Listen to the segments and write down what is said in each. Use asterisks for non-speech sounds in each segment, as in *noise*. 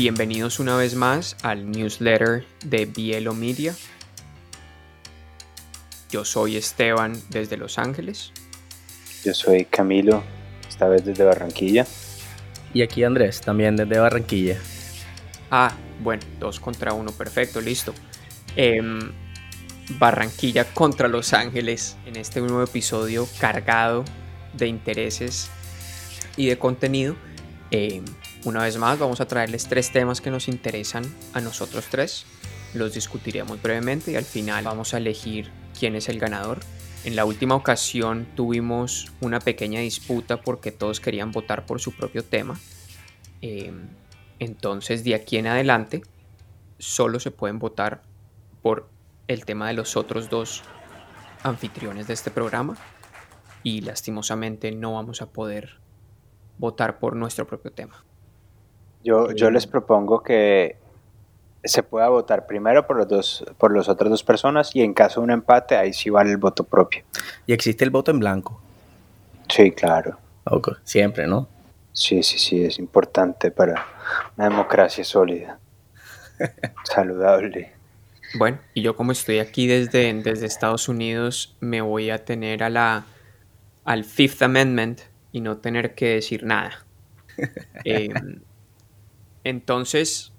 Bienvenidos una vez más al newsletter de Bielo Media. Yo soy Esteban desde Los Ángeles. Yo soy Camilo, esta vez desde Barranquilla. Y aquí Andrés, también desde Barranquilla. Ah, bueno, dos contra uno, perfecto, listo. Em, Barranquilla contra Los Ángeles en este nuevo episodio cargado de intereses y de contenido. Em, una vez más vamos a traerles tres temas que nos interesan a nosotros tres. Los discutiremos brevemente y al final vamos a elegir quién es el ganador. En la última ocasión tuvimos una pequeña disputa porque todos querían votar por su propio tema. Em, entonces de aquí en adelante solo se pueden votar por el tema de los otros dos anfitriones de este programa y lastimosamente no vamos a poder votar por nuestro propio tema. Yo, yo les propongo que se pueda votar primero por los dos, por las otras dos personas y en caso de un empate ahí sí vale el voto propio. Y existe el voto en blanco. Sí, claro. Okay. Siempre, ¿no? Sí, sí, sí, es importante para una democracia sólida, *laughs* saludable. Bueno, y yo como estoy aquí desde, desde Estados Unidos, me voy a tener a la, al Fifth Amendment y no tener que decir nada. *laughs* Eh, entonces,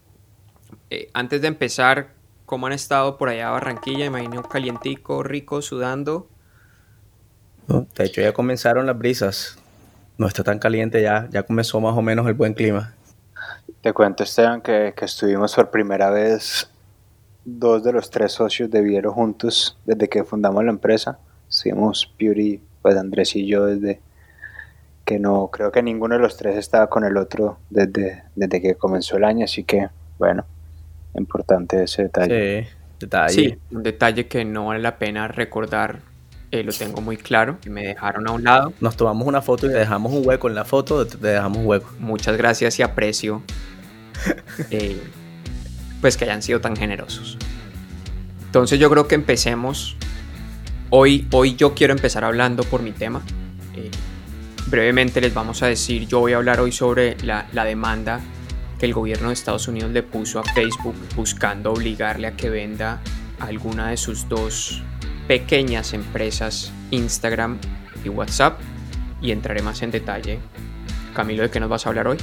eh, antes de empezar, ¿cómo han estado por allá Barranquilla? Imagino calientico, rico, sudando. de hecho, ya comenzaron las brisas. No está tan caliente ya, ya comenzó más o menos el buen clima. Te cuento, Esteban, que, que estuvimos por primera vez dos de los tres socios de Viero juntos desde que fundamos la empresa. Estuvimos Beauty, pues Andrés y yo desde que no, creo que ninguno de los tres estaba con el otro desde, desde que comenzó el año, así que bueno, importante ese detalle. Sí, detalle. Sí, un detalle que no vale la pena recordar, eh, lo tengo muy claro, me dejaron a un lado. Nos tomamos una foto y le dejamos un hueco en la foto, le dejamos un hueco. Muchas gracias y aprecio *laughs* eh, pues que hayan sido tan generosos. Entonces yo creo que empecemos. Hoy, hoy yo quiero empezar hablando por mi tema. Brevemente les vamos a decir, yo voy a hablar hoy sobre la, demanda que el gobierno de Estados Unidos le puso a Facebook buscando obligarle a que venda alguna de sus dos pequeñas empresas, Instagram y WhatsApp. Y entraré más en detalle. Camilo, ¿de qué nos vas a hablar hoy?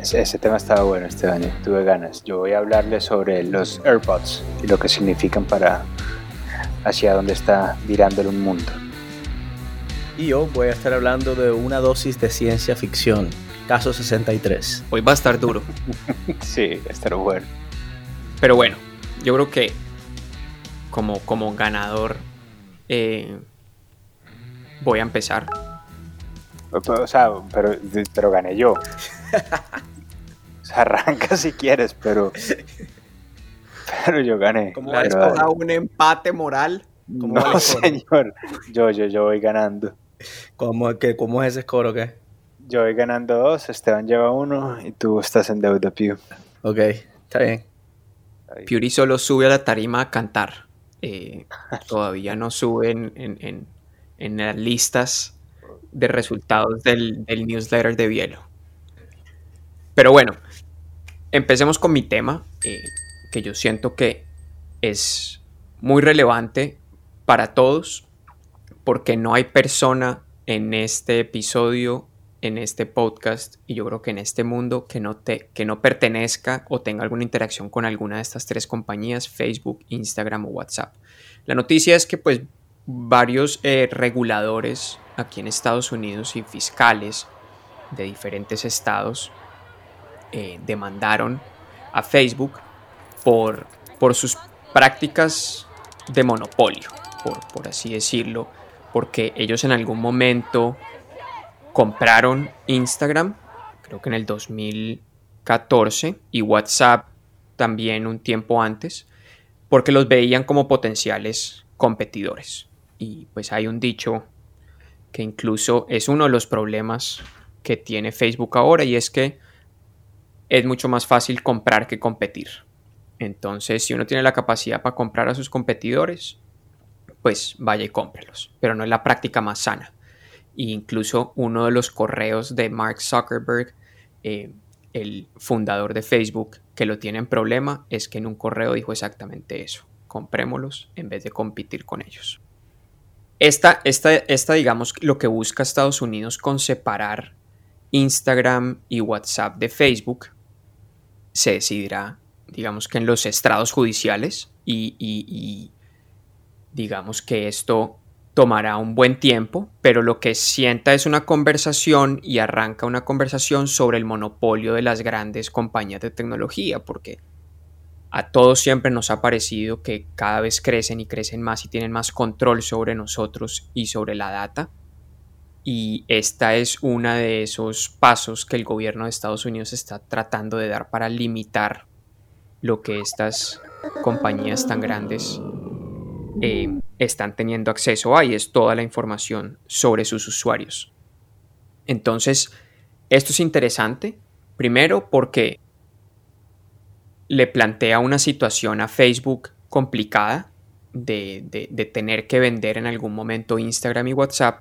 Ese, tema estaba bueno este año, tuve ganas. Yo voy a hablarles sobre los AirPods y lo que significan para hacia dónde está virando el mundo. Y yo voy a estar hablando de una dosis de ciencia ficción, caso 63. Hoy va a estar duro. *laughs* sí, va a estar bueno. Pero bueno, yo creo que como, como ganador eh, voy a empezar. O sea, pero, pero gané yo. *laughs* o sea, arranca si quieres, pero. Pero yo gané. ¿Cómo va a un empate moral? No, señor. Yo, yo, yo voy ganando. ¿Cómo, que, ¿Cómo es ese score o qué? Yo voy ganando dos, Esteban lleva uno y tú estás en deuda, Pew. Ok, está bien. Pewry solo sube a la tarima a cantar. Eh, *laughs* todavía no sube en, en, en, en, las listas de resultados del, del newsletter de Bielo. Pero bueno, empecemos con mi tema, eh, que yo siento que es muy relevante para todos, porque no hay persona en este episodio, en este podcast, y yo creo que en este mundo que no, que no pertenezca o tenga alguna interacción con alguna de estas tres compañías, Facebook, Instagram o WhatsApp. La noticia es que pues varios eh, reguladores aquí en Estados Unidos y fiscales de diferentes estados eh, demandaron a Facebook por, por sus prácticas de monopolio, por, por así decirlo, porque ellos en algún momento compraron Instagram, creo que en el 2014, y WhatsApp también un tiempo antes, porque los veían como potenciales competidores. Y pues hay un dicho que incluso es uno de los problemas que tiene Facebook ahora y es que es mucho más fácil comprar que competir. Entonces, si uno tiene la capacidad para comprar a sus competidores, pues vaya y cómprelos. Pero no es la práctica más sana. E incluso uno de los correos de Mark Zuckerberg eh, el fundador de Facebook, que lo tiene en problema, es que en un correo dijo exactamente eso. Comprémoslos en vez de competir con ellos. Esta, esta, esta, digamos, lo que busca Estados Unidos con separar Instagram y WhatsApp de Facebook, se decidirá, digamos que en los estrados judiciales y, y digamos que esto tomará un buen tiempo, pero lo que sienta es una conversación y arranca una conversación sobre el monopolio de las grandes compañías de tecnología, porque a todos siempre nos ha parecido que cada vez crecen y crecen más y tienen más control sobre nosotros y sobre la data. Y esta es una de esos pasos que el gobierno de Estados Unidos está tratando de dar para limitar lo que estas compañías tan grandes eh, están teniendo acceso a y es toda la información sobre sus usuarios. Entonces, esto es interesante, primero porque le plantea una situación a Facebook complicada de, de, tener que vender en algún momento Instagram y WhatsApp,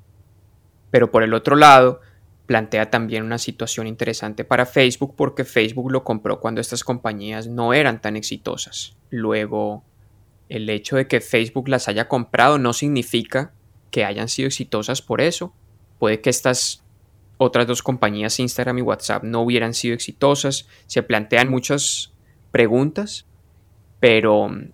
pero por el otro lado, plantea también una situación interesante para Facebook porque Facebook lo compró cuando estas compañías no eran tan exitosas. Luego el hecho de que Facebook las haya comprado no significa que hayan sido exitosas por eso. Puede que estas otras dos compañías, Instagram y WhatsApp, no hubieran sido exitosas. Se plantean muchas preguntas, pero mm,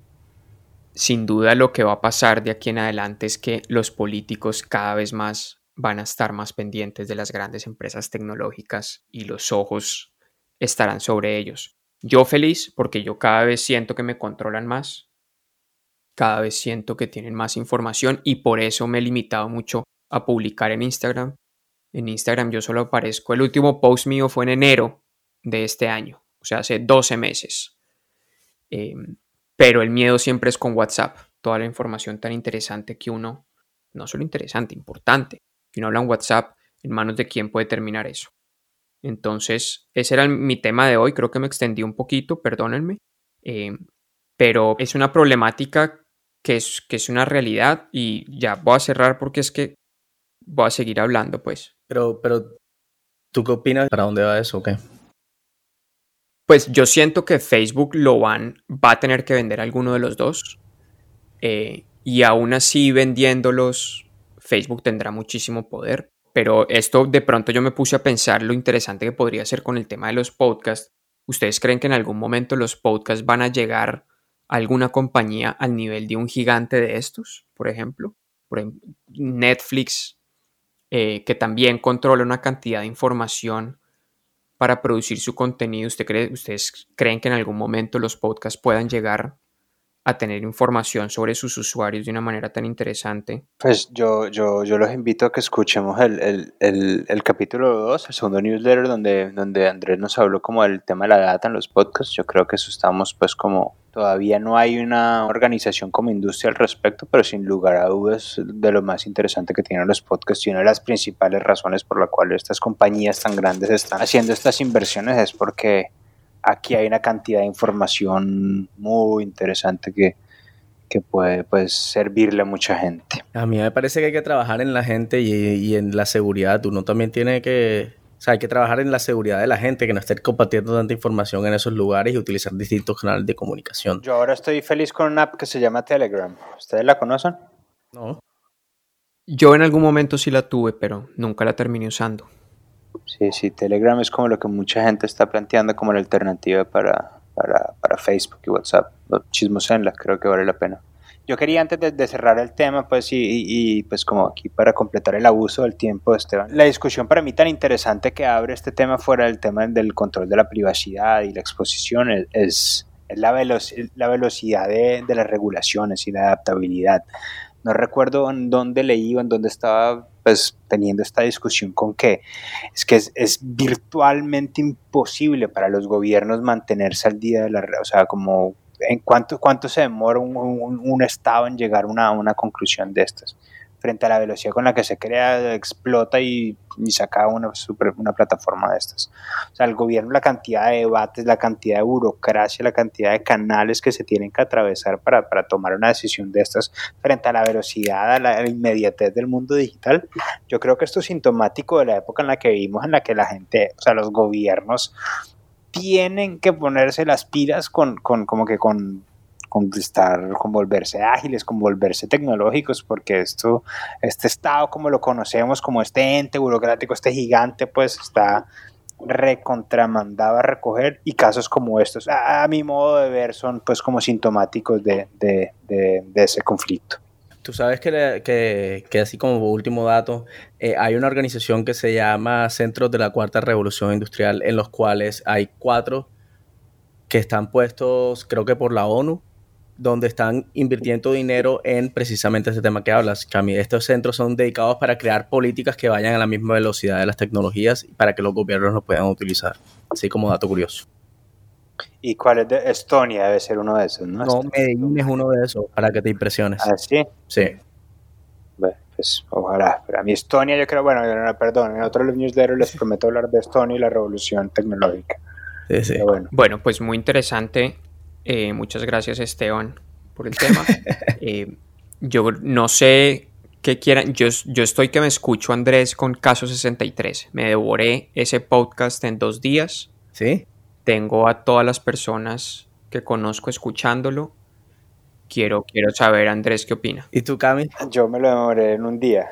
sin duda lo que va a pasar de aquí en adelante es que los políticos cada vez más van a estar más pendientes de las grandes empresas tecnológicas y los ojos estarán sobre ellos. Yo feliz porque yo cada vez siento que me controlan más, cada vez siento que tienen más información y por eso me he limitado mucho a publicar en Instagram. En Instagram yo solo aparezco, el último post mío fue en enero de este año, o sea, hace 12 meses. Em, pero el miedo siempre es con WhatsApp, toda la información tan interesante que uno, no solo interesante, importante, que uno habla en WhatsApp, en manos de quién puede terminar eso. Entonces, ese era mi tema de hoy, creo que me extendí un poquito, perdónenme, em, pero es una problemática que es, que es una realidad y ya voy a cerrar porque es que voy a seguir hablando, pues. Pero, pero, ¿tú qué opinas? ¿Para dónde va eso o qué? Pues yo siento que Facebook lo van, va a tener que vender alguno de los dos. Eh, y aún así vendiéndolos, Facebook tendrá muchísimo poder. Pero esto de pronto yo me puse a pensar lo interesante que podría ser con el tema de los podcasts. ¿Ustedes creen que en algún momento los podcasts van a llegar alguna compañía al nivel de un gigante de estos, por ejemplo. Por Netflix, eh, que también controla una cantidad de información para producir su contenido. ¿Usted cree, ¿Ustedes creen que en algún momento los podcasts puedan llegar a tener información sobre sus usuarios de una manera tan interesante? Pues yo, yo, yo los invito a que escuchemos el, el, el, capítulo 2, el segundo newsletter, donde, donde Andrés nos habló como del tema de la data en los podcasts. Yo creo que eso estamos pues como, todavía no hay una organización como industria al respecto, pero sin lugar a dudas de lo más interesante que tienen los podcasts y una de las principales razones por la cual estas compañías tan grandes están haciendo estas inversiones es porque aquí hay una cantidad de información muy interesante que, puede pues, servirle a mucha gente. A mí me parece que hay que trabajar en la gente y, en la seguridad. Uno también tiene que, sea, hay que trabajar en la seguridad de la gente, que no esté compartiendo tanta información en esos lugares y utilizar distintos canales de comunicación. Yo ahora estoy feliz con una app que se llama Telegram. ¿Ustedes la conocen? No. Yo en algún momento sí la tuve, pero nunca la terminé usando. Sí, sí, Telegram es como lo que mucha gente está planteando como la alternativa para, para, para Facebook y WhatsApp. Chismosenla, creo que vale la pena. Yo quería antes de, cerrar el tema, pues, y, y, pues como aquí para completar el abuso del tiempo, Esteban, la discusión para mí tan interesante que abre este tema fuera del tema del control de la privacidad y la exposición es, es, la, la velocidad de, de las regulaciones y la adaptabilidad. No recuerdo en dónde leí o en dónde estaba pues teniendo esta discusión con que es que es, virtualmente imposible para los gobiernos mantenerse al día de la o sea, como en cuánto, cuánto se demora un, un, Estado en llegar a una, una conclusión de estas frente a la velocidad con la que se crea, explota y, y saca una, una plataforma de estas. O sea, el gobierno, la cantidad de debates, la cantidad de burocracia, la cantidad de canales que se tienen que atravesar para, para tomar una decisión de estas frente a la velocidad, a la, inmediatez del mundo digital, yo creo que esto es sintomático de la época en la que vivimos, en la que la gente, o sea, los gobiernos tienen que ponerse las pilas con, con como que con estar, con volverse ágiles, con volverse tecnológicos, porque esto, este estado como lo conocemos, como este ente burocrático, este gigante, pues está recontramandado a recoger y casos como estos, a, mi modo de ver, son pues como sintomáticos de, de, de, ese conflicto. Tú sabes que, que, que, así como último dato, eh, hay una organización que se llama Centros de la Cuarta Revolución Industrial, en los cuales hay cuatro que están puestos, creo que por la ONU, donde están invirtiendo dinero en precisamente ese tema que hablas, Cami. Estos centros son dedicados para crear políticas que vayan a la misma velocidad de las tecnologías para que los gobiernos los puedan utilizar. Así como dato curioso. ¿Y cuál es de Estonia? Debe ser uno de esos, ¿no? No, Medellín es uno de esos, para que te impresiones. ¿Ah, sí? Sí. Bueno, pues ojalá. Pero a mí Estonia, yo creo, bueno, perdón, en otros newsletters les prometo hablar de Estonia y la revolución tecnológica. Sí, sí. Bueno. bueno, pues muy interesante eh, muchas gracias Esteban por el tema. *laughs* Eh, yo no sé qué quieran. Yo, yo estoy que me escucho Andrés con Caso 63. Me devoré ese podcast en dos días. Sí. Tengo a todas las personas que conozco escuchándolo. Quiero, quiero saber, Andrés, qué opina. ¿Y tú, Cami? Yo me lo demoré en un día.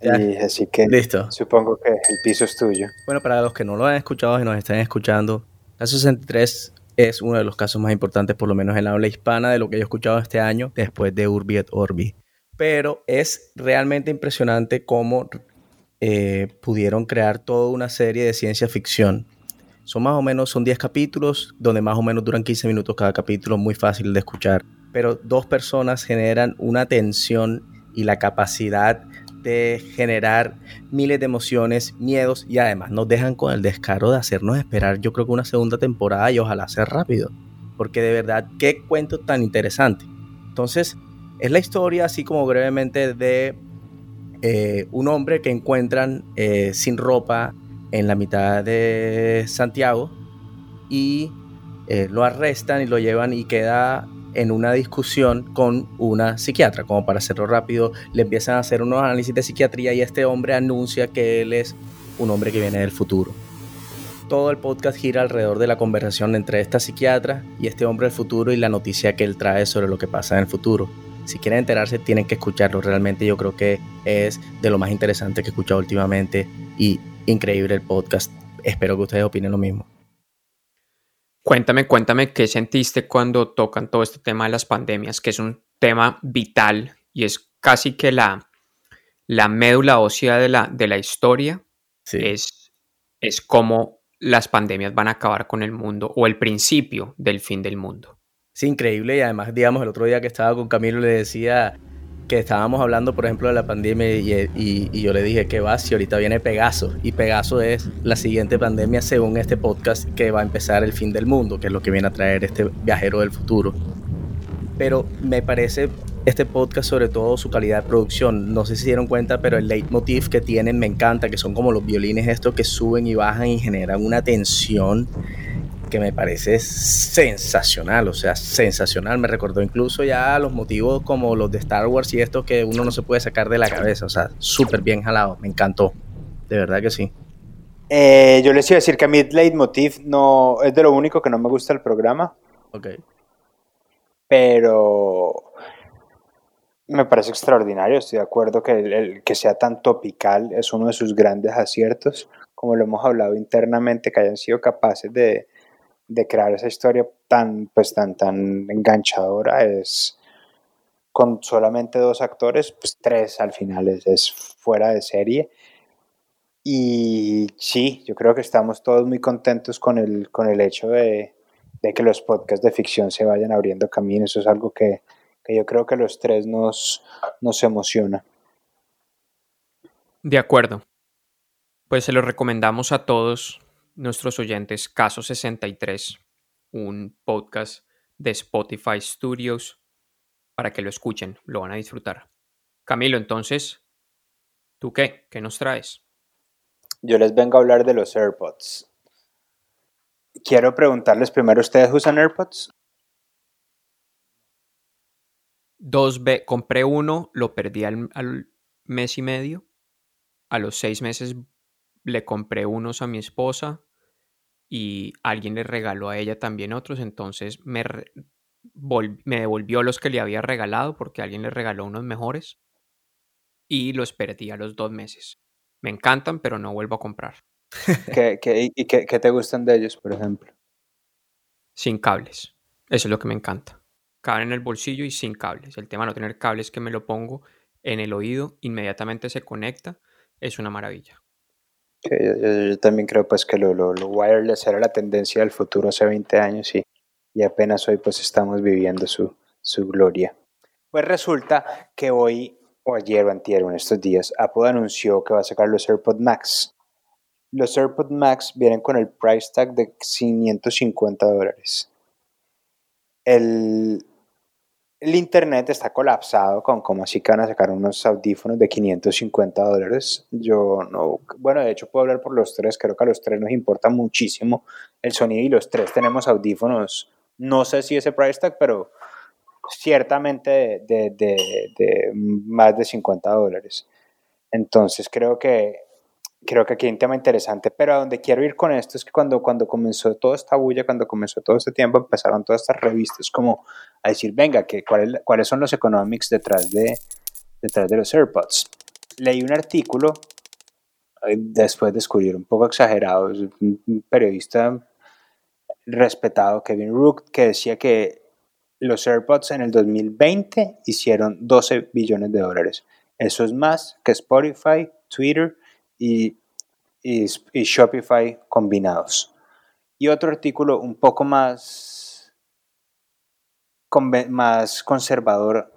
Y así que Listo. supongo que el piso es tuyo. Bueno, para los que no lo han escuchado y nos están escuchando, Caso 63 es uno de los casos más importantes, por lo menos en la habla hispana, de lo que yo he escuchado este año, después de Urbi et Orbi. Pero es realmente impresionante cómo eh, pudieron crear toda una serie de ciencia ficción. Son más o menos, son 10 capítulos, donde más o menos duran 15 minutos cada capítulo, muy fácil de escuchar. Pero dos personas generan una tensión y la capacidad de generar miles de emociones, miedos y además nos dejan con el descaro de hacernos esperar yo creo que una segunda temporada y ojalá sea rápido. Porque de verdad, qué cuento tan interesante. Entonces, es la historia así como brevemente de eh, un hombre que encuentran eh, sin ropa en la mitad de Santiago y eh, lo arrestan y lo llevan y queda en una discusión con una psiquiatra. Como para hacerlo rápido, le empiezan a hacer unos análisis de psiquiatría y este hombre anuncia que él es un hombre que viene del futuro. Todo el podcast gira alrededor de la conversación entre esta psiquiatra y este hombre del futuro y la noticia que él trae sobre lo que pasa en el futuro. Si quieren enterarse, tienen que escucharlo. Realmente yo creo que es de lo más interesante que he escuchado últimamente y increíble el podcast. Espero que ustedes opinen lo mismo. Cuéntame, cuéntame qué sentiste cuando tocan todo este tema de las pandemias, que es un tema vital y es casi que la, la médula ósea de la, de la historia. Es, es cómo las pandemias van a acabar con el mundo o el principio del fin del mundo. Sí, increíble. Y además, digamos, el otro día que estaba con Camilo le decía, que estábamos hablando, por ejemplo, de la pandemia y, yo le dije que va si ahorita viene Pegaso. Y Pegaso es la siguiente pandemia según este podcast que va a empezar el fin del mundo, que es lo que viene a traer este viajero del futuro. Pero me parece este podcast, sobre todo su calidad de producción. No sé si se dieron cuenta, pero el leitmotiv que tienen me encanta, que son como los violines estos que suben y bajan y generan una tensión que me parece sensacional, o sea, sensacional. Me recordó incluso ya los motivos como los de Star Wars y esto que uno no se puede sacar de la cabeza, o sea, súper bien jalado, me encantó, de verdad que sí. Eh, yo les iba a decir que a mí leitmotiv no es de lo único que no me gusta el programa. Ok. Pero me parece extraordinario, estoy de acuerdo que el, que sea tan topical es uno de sus grandes aciertos, como lo hemos hablado internamente, que hayan sido capaces de, de crear esa historia tan, pues, tan, tan enganchadora es con solamente dos actores, pues tres al final es, fuera de serie. Y sí, yo creo que estamos todos muy contentos con el, con el hecho de, que los podcasts de ficción se vayan abriendo camino. Eso es algo que, que yo creo que los tres nos, nos emociona. De acuerdo. Pues se lo recomendamos a todos nuestros oyentes Caso 63, un podcast de Spotify Studios, para que lo escuchen, lo van a disfrutar. Camilo, entonces, ¿tú qué? ¿Qué nos traes? Yo les vengo a hablar de los AirPods. Quiero preguntarles primero, ¿ustedes usan AirPods? Dos B, compré uno, lo perdí al, al mes y medio. A los seis meses le compré unos a mi esposa y alguien le regaló a ella también otros, entonces me, me devolvió los que le había regalado porque alguien le regaló unos mejores y los perdí a los dos meses. Me encantan, pero no vuelvo a comprar. *laughs* ¿Qué, qué, y qué, qué te gustan de ellos, por ejemplo? Sin cables. Eso es lo que me encanta. Caben en el bolsillo y sin cables. El tema de no tener cables que me lo pongo en el oído, inmediatamente se conecta, es una maravilla. Yo, también creo pues que lo, lo, wireless era la tendencia del futuro hace 20 años y, y apenas hoy pues estamos viviendo su, su gloria. Pues resulta que hoy, o ayer o antier, en estos días, Apple anunció que va a sacar los AirPods Max. Los AirPods Max vienen con el price tag de 550 dólares. El, el internet está colapsado con cómo así que van a sacar unos audífonos de 550 dólares. Yo no, bueno, de hecho puedo hablar por los tres, creo que a los tres nos importa muchísimo el sonido y los tres tenemos audífonos, no sé si ese price tag, pero ciertamente de, de, de más de 50 dólares. Entonces creo que creo que aquí hay un tema interesante, pero a donde quiero ir con esto es que cuando, cuando comenzó toda esta bulla, cuando comenzó todo este tiempo, empezaron todas estas revistas como a decir, venga, que ¿cuáles son los economics detrás de, detrás de los AirPods? Leí un artículo, después de descubrir un poco exagerado, un periodista respetado, Kevin Rook, que decía que los AirPods en el 2020 hicieron 12 billones de dólares. Eso es más que Spotify, Twitter, y, y, Shopify combinados. Y otro artículo un poco más, más conservador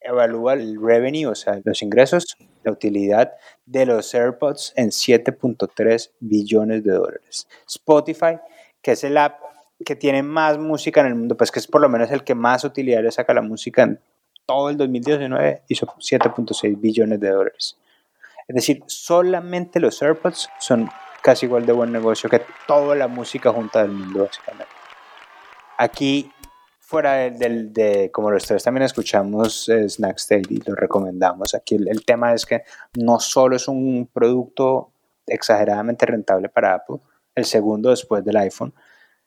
evalúa el revenue, o sea, los ingresos, la utilidad de los AirPods en 7.3 billones de dólares. Spotify, que es el app que tiene más música en el mundo, pues que es por lo menos el que más utilidad le saca la música en todo el 2019, hizo 7.6 billones de dólares. Es decir, solamente los AirPods son casi igual de buen negocio que toda la música junta del mundo, básicamente. Aquí, fuera del, de, como los tres también escuchamos eh, Snack State y lo recomendamos, aquí el, tema es que no solo es un producto exageradamente rentable para Apple, el segundo después del iPhone,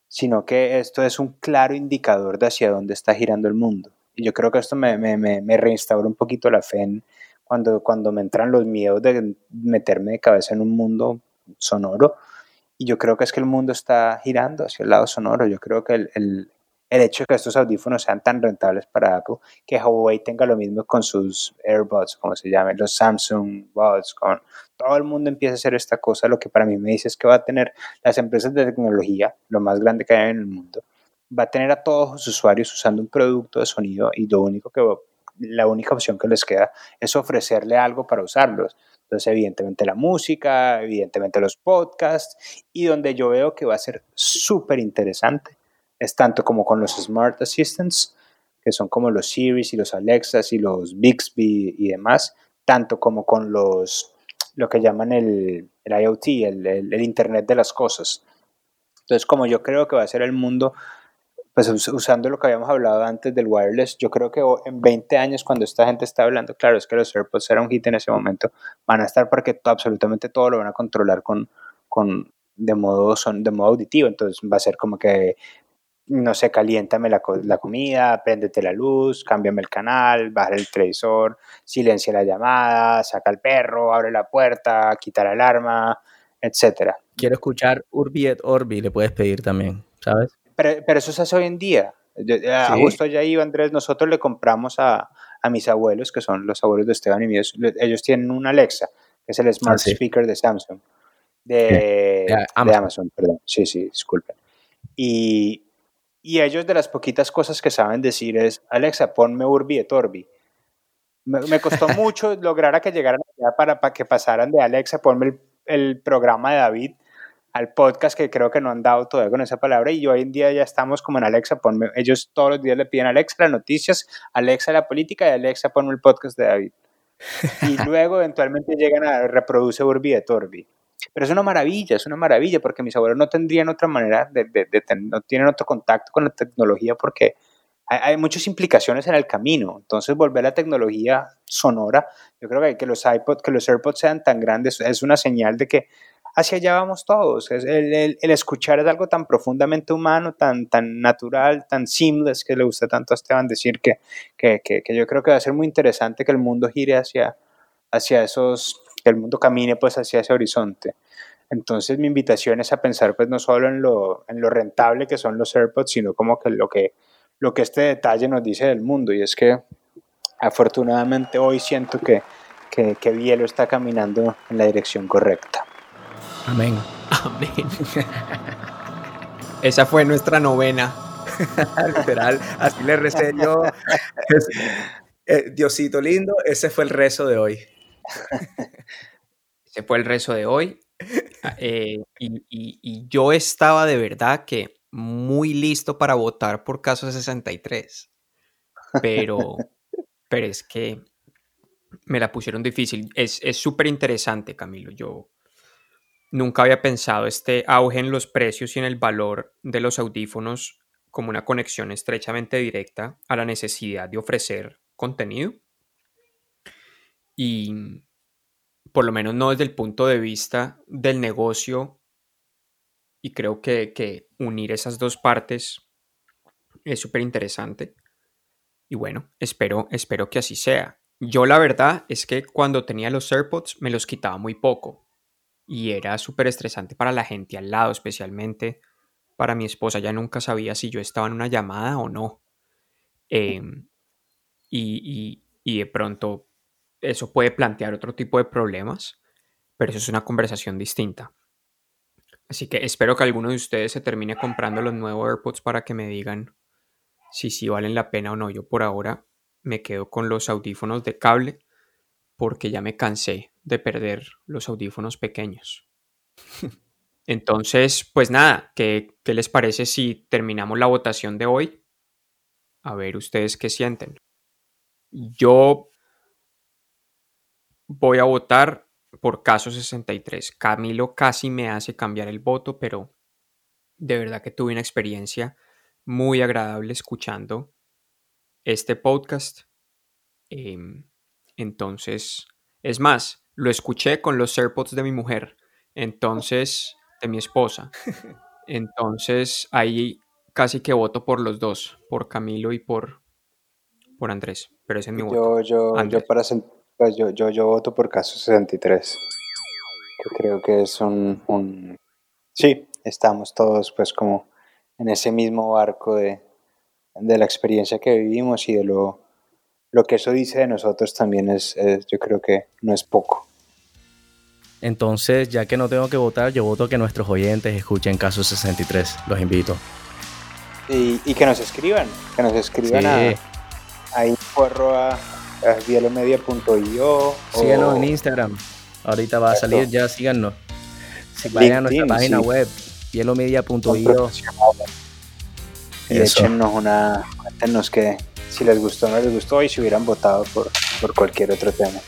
sino que esto es un claro indicador de hacia dónde está girando el mundo. Y yo creo que esto me, me, me reinstaura un poquito la fe en, cuando, cuando me entran los miedos de meterme de cabeza en un mundo sonoro. Y yo creo que es que el mundo está girando hacia el lado sonoro. Yo creo que el, el hecho de que estos audífonos sean tan rentables para Apple, que Huawei tenga lo mismo con sus AirBuds, como se llaman, los Samsung Buds, con todo el mundo empieza a hacer esta cosa, lo que para mí me dice es que va a tener las empresas de tecnología, lo más grande que hay en el mundo, va a tener a todos los usuarios usando un producto de sonido y lo único que la única opción que les queda es ofrecerle algo para usarlos. Entonces, evidentemente la música, evidentemente los podcasts, y donde yo veo que va a ser súper interesante es tanto como con los Smart Assistants, que son como los Siri y los Alexas y los Bixby y demás, tanto como con los, lo que llaman el, el IoT, el, Internet de las cosas. Entonces, como yo creo que va a ser el mundo pues usando lo que habíamos hablado antes del wireless, yo creo que en 20 años cuando esta gente está hablando, claro, es que los AirPods eran un hit en ese momento, van a estar porque absolutamente todo lo van a controlar con, con de modo son de modo auditivo, entonces va a ser como que no sé, caliéntame la, la comida, préndete la luz, cámbiame el canal, baja el televisor, silencia la llamada, saca el perro, abre la puerta, quita la alarma, etcétera. Quiero escuchar Urbi et Orbi, le puedes pedir también, ¿sabes? Pero, eso se hace hoy en día. Justo allá iba Andrés, nosotros le compramos a, a, mis abuelos, que son los abuelos de Esteban y míos, ellos tienen un Alexa, que es el Smart ah, Speaker de Samsung, de, Amazon. perdón. Sí, sí, disculpen. Y, y, ellos de las poquitas cosas que saben decir es, Alexa, ponme Urbi et Orbi. Me, costó *laughs* mucho lograr a que llegaran para, para que pasaran de Alexa, ponme el, el programa de David, al podcast que creo que no han dado todavía con esa palabra y hoy en día ya estamos como en Alexa, ponme, ellos todos los días le piden a Alexa las noticias, Alexa la política y Alexa ponme el podcast de David. Y *laughs* luego eventualmente llegan a reproduce Urbi de Torbi. Pero es una maravilla, es una maravilla porque mis abuelos no tendrían otra manera de, de, de, no tienen otro contacto con la tecnología porque hay, hay, muchas implicaciones en el camino. Entonces volver a la tecnología sonora, yo creo que, que los iPods, que los AirPods sean tan grandes es una señal de que hacia allá vamos todos. El, escuchar es algo tan profundamente humano, tan, tan natural, tan seamless, que le gusta tanto a Esteban decir que, que, que, yo creo que va a ser muy interesante que el mundo gire hacia, hacia esos, que el mundo camine pues hacia ese horizonte. Entonces mi invitación es a pensar pues no solo en lo, en lo rentable que son los AirPods, sino como que lo que, lo que este detalle nos dice del mundo. Y es que afortunadamente hoy siento que, que, que Bielo está caminando en la dirección correcta. Amén. Amén. *laughs* Esa fue nuestra novena. *laughs* Literal, así le recé yo. *laughs* Eh, Diosito lindo, ese fue el rezo de hoy. *laughs* Ese fue el rezo de hoy. Eh, y, yo estaba de verdad que muy listo para votar por caso 63. Pero, pero es que me la pusieron difícil. Es súper interesante, Camilo. Yo nunca había pensado este auge en los precios y en el valor de los audífonos como una conexión estrechamente directa a la necesidad de ofrecer contenido. Y por lo menos no desde el punto de vista del negocio. Y creo que, que unir esas dos partes es súper interesante. Y bueno, espero, espero que así sea. Yo la verdad es que cuando tenía los AirPods me los quitaba muy poco. Y era súper estresante para la gente al lado, especialmente para mi esposa. Ya nunca sabía si yo estaba en una llamada o no. Em, y, y de pronto eso puede plantear otro tipo de problemas, pero eso es una conversación distinta. Así que espero que alguno de ustedes se termine comprando los nuevos AirPods para que me digan si sí valen la pena o no. Yo por ahora me quedo con los audífonos de cable porque ya me cansé de perder los audífonos pequeños. *laughs* Entonces, pues nada, ¿qué, ¿qué, les parece si terminamos la votación de hoy? A ver ustedes qué sienten. Yo voy a votar por caso 63. Camilo casi me hace cambiar el voto, pero de verdad que tuve una experiencia muy agradable escuchando este podcast. Em, entonces, es más, lo escuché con los AirPods de mi mujer, entonces, de mi esposa. Entonces, ahí casi que voto por los dos, por Camilo y por, por Andrés. Pero ese es mi voto. Yo, yo, para, pues yo, yo, yo voto por caso 63. Yo creo que es un, un, Sí, estamos todos pues como en ese mismo barco de, de la experiencia que vivimos y de lo, lo que eso dice de nosotros también es, yo creo que no es poco. Entonces, ya que no tengo que votar, yo voto que nuestros oyentes escuchen Caso 63. Los invito. Y, y que nos escriban, que nos escriban a, ahí porro bielomedia.io. Síganos en Instagram. Ahorita va a salir, ya síganos. Si vayan a nuestra página web, bielomedia.io. Y échenos una. Cuéntenos que si les gustó o no les gustó y si hubieran votado por, por cualquier otro tema.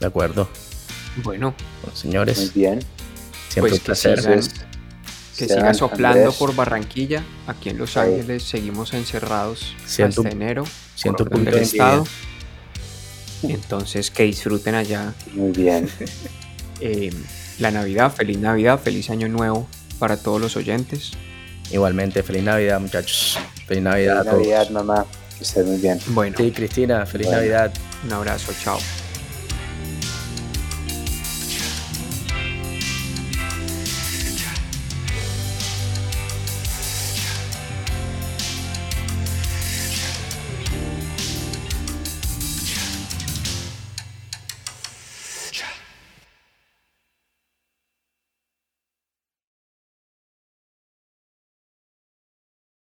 De acuerdo. Bueno, señores. Muy bien. Siempre pues un placer. Que siga soplando por Barranquilla. Aquí en Los Ángeles seguimos encerrados hasta enero. Siento por del estado. Entonces que disfruten allá. Muy bien. *laughs* Eh, la Navidad, feliz Navidad, feliz Año Nuevo para todos los oyentes. Igualmente, feliz Navidad, muchachos. Feliz Navidad feliz Navidad, mamá. Que estén muy bien. Bueno. Sí, Cristina, feliz Navidad. Un abrazo, chao.